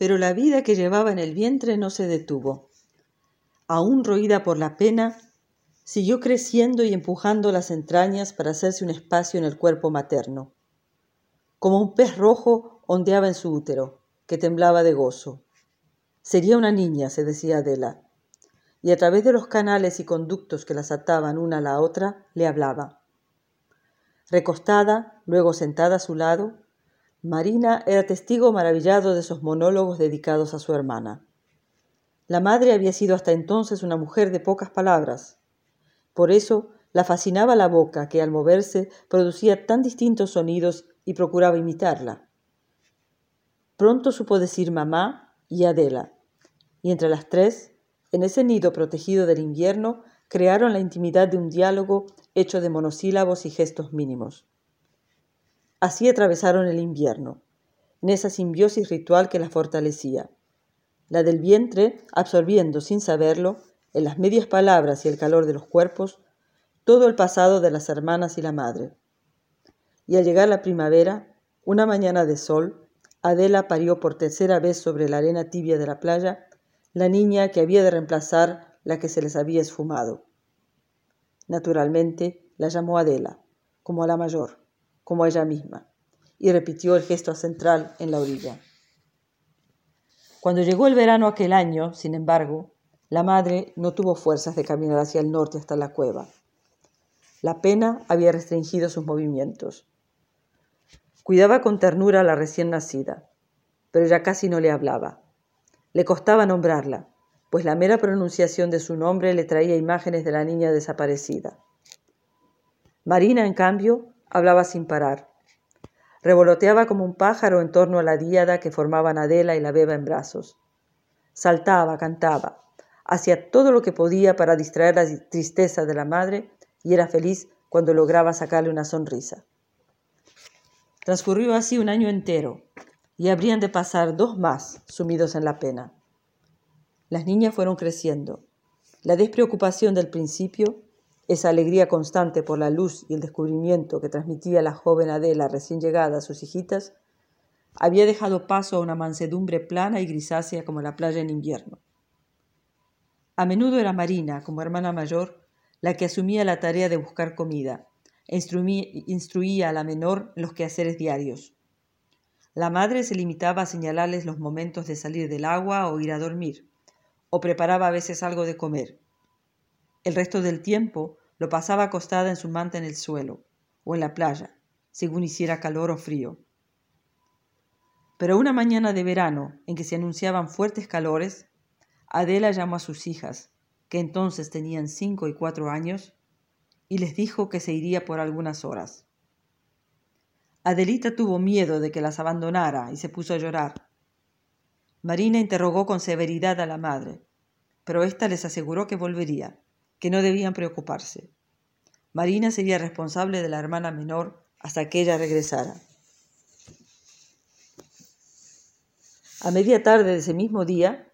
Pero la vida que llevaba en el vientre no se detuvo. Aún roída por la pena, siguió creciendo y empujando las entrañas para hacerse un espacio en el cuerpo materno. Como un pez rojo ondeaba en su útero, que temblaba de gozo. Sería una niña, se decía Adela, y a través de los canales y conductos que las ataban una a la otra, le hablaba. Recostada, luego sentada a su lado, Marina era testigo maravillado de esos monólogos dedicados a su hermana. La madre había sido hasta entonces una mujer de pocas palabras. Por eso la fascinaba la boca que al moverse producía tan distintos sonidos y procuraba imitarla. Pronto supo decir mamá y Adela, y entre las tres, en ese nido protegido del invierno, crearon la intimidad de un diálogo hecho de monosílabos y gestos mínimos. Así atravesaron el invierno, en esa simbiosis ritual que la fortalecía. La del vientre absorbiendo sin saberlo, en las medias palabras y el calor de los cuerpos, todo el pasado de las hermanas y la madre. Y al llegar la primavera, una mañana de sol, Adela parió por tercera vez sobre la arena tibia de la playa la niña que había de reemplazar la que se les había esfumado. Naturalmente la llamó Adela, como a la mayor, como ella misma, y repitió el gesto central en la orilla. Cuando llegó el verano aquel año, sin embargo, la madre no tuvo fuerzas de caminar hacia el norte hasta la cueva. La pena había restringido sus movimientos. Cuidaba con ternura a la recién nacida, pero ya casi no le hablaba. Le costaba nombrarla, pues la mera pronunciación de su nombre le traía imágenes de la niña desaparecida. Marina, en cambio, hablaba sin parar. Revoloteaba como un pájaro en torno a la díada que formaban Adela y la beba en brazos. Saltaba, cantaba, hacía todo lo que podía para distraer la tristeza de la madre y era feliz cuando lograba sacarle una sonrisa. Transcurrió así un año entero y habrían de pasar dos más sumidos en la pena. Las niñas fueron creciendo. La despreocupación del principio, esa alegría constante por la luz y el descubrimiento que transmitía la joven Adela recién llegada a sus hijitas, había dejado paso a una mansedumbre plana y grisácea como la playa en invierno. A menudo era Marina, como hermana mayor, la que asumía la tarea de buscar comida e instruía a la menor en los quehaceres diarios. La madre se limitaba a señalarles los momentos de salir del agua o ir a dormir o preparaba a veces algo de comer. El resto del tiempo lo pasaba acostada en su manta en el suelo o en la playa, según hiciera calor o frío. Pero una mañana de verano, en que se anunciaban fuertes calores, Adela llamó a sus hijas, que entonces tenían cinco y cuatro años, y les dijo que se iría por algunas horas. Adelita tuvo miedo de que las abandonara y se puso a llorar. Marina interrogó con severidad a la madre, pero ésta les aseguró que volvería, que no debían preocuparse. Marina sería responsable de la hermana menor hasta que ella regresara. A media tarde de ese mismo día,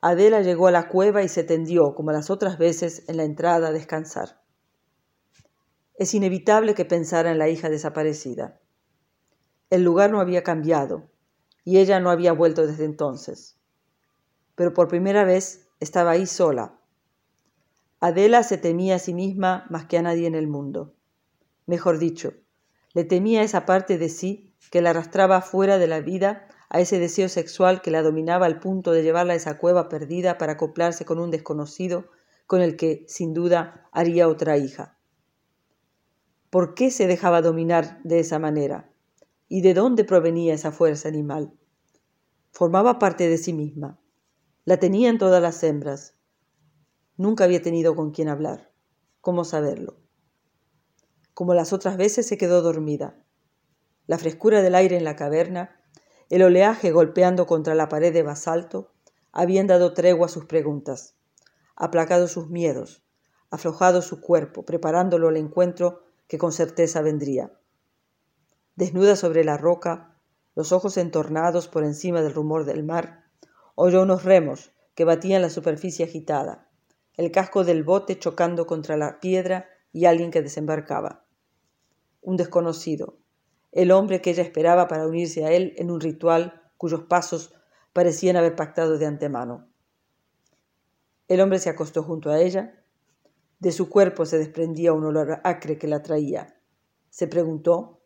Adela llegó a la cueva y se tendió, como las otras veces, en la entrada a descansar. Es inevitable que pensara en la hija desaparecida. El lugar no había cambiado, y ella no había vuelto desde entonces. Pero por primera vez estaba ahí sola. Adela se temía a sí misma más que a nadie en el mundo. Mejor dicho, le temía esa parte de sí que la arrastraba fuera de la vida a ese deseo sexual que la dominaba al punto de llevarla a esa cueva perdida para acoplarse con un desconocido con el que, sin duda, haría otra hija. ¿Por qué se dejaba dominar de esa manera? ¿Y de dónde provenía esa fuerza animal? Formaba parte de sí misma. La tenían todas las hembras. Nunca había tenido con quién hablar. ¿Cómo saberlo? Como las otras veces se quedó dormida. La frescura del aire en la caverna, el oleaje golpeando contra la pared de basalto, habían dado tregua a sus preguntas, aplacado sus miedos, aflojado su cuerpo, preparándolo al encuentro que con certeza vendría desnuda sobre la roca, los ojos entornados por encima del rumor del mar, oyó unos remos que batían la superficie agitada, el casco del bote chocando contra la piedra y alguien que desembarcaba. Un desconocido, el hombre que ella esperaba para unirse a él en un ritual cuyos pasos parecían haber pactado de antemano. El hombre se acostó junto a ella. De su cuerpo se desprendía un olor acre que la traía. Se preguntó,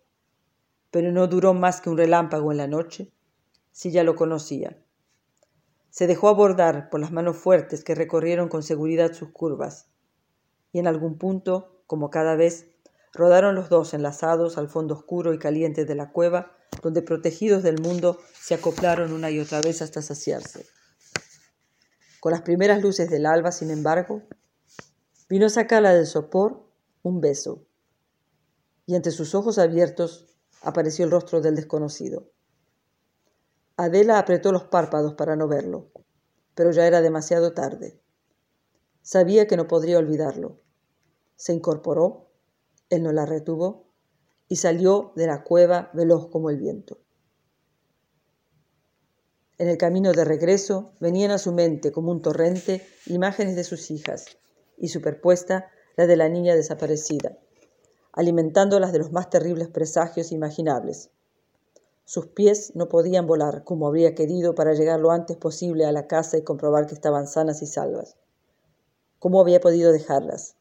pero no duró más que un relámpago en la noche, si ya lo conocía. Se dejó abordar por las manos fuertes que recorrieron con seguridad sus curvas, y en algún punto, como cada vez, rodaron los dos enlazados al fondo oscuro y caliente de la cueva, donde protegidos del mundo se acoplaron una y otra vez hasta saciarse. Con las primeras luces del alba, sin embargo, vino a sacarla del sopor un beso, y ante sus ojos abiertos apareció el rostro del desconocido. Adela apretó los párpados para no verlo, pero ya era demasiado tarde. Sabía que no podría olvidarlo. Se incorporó, él no la retuvo, y salió de la cueva veloz como el viento. En el camino de regreso venían a su mente como un torrente imágenes de sus hijas y superpuesta la de la niña desaparecida, alimentándolas de los más terribles presagios imaginables. Sus pies no podían volar como habría querido para llegar lo antes posible a la casa y comprobar que estaban sanas y salvas. ¿Cómo había podido dejarlas?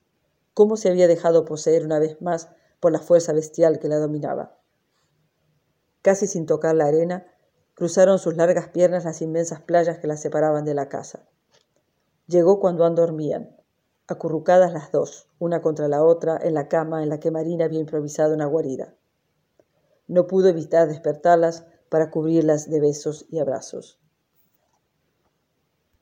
¿Cómo se había dejado poseer una vez más por la fuerza bestial que la dominaba. Casi sin tocar la arena, cruzaron sus largas piernas las inmensas playas que las separaban de la casa. Llegó cuando aún dormían, acurrucadas las dos, una contra la otra, en la cama en la que Marina había improvisado una guarida. No pudo evitar despertarlas para cubrirlas de besos y abrazos.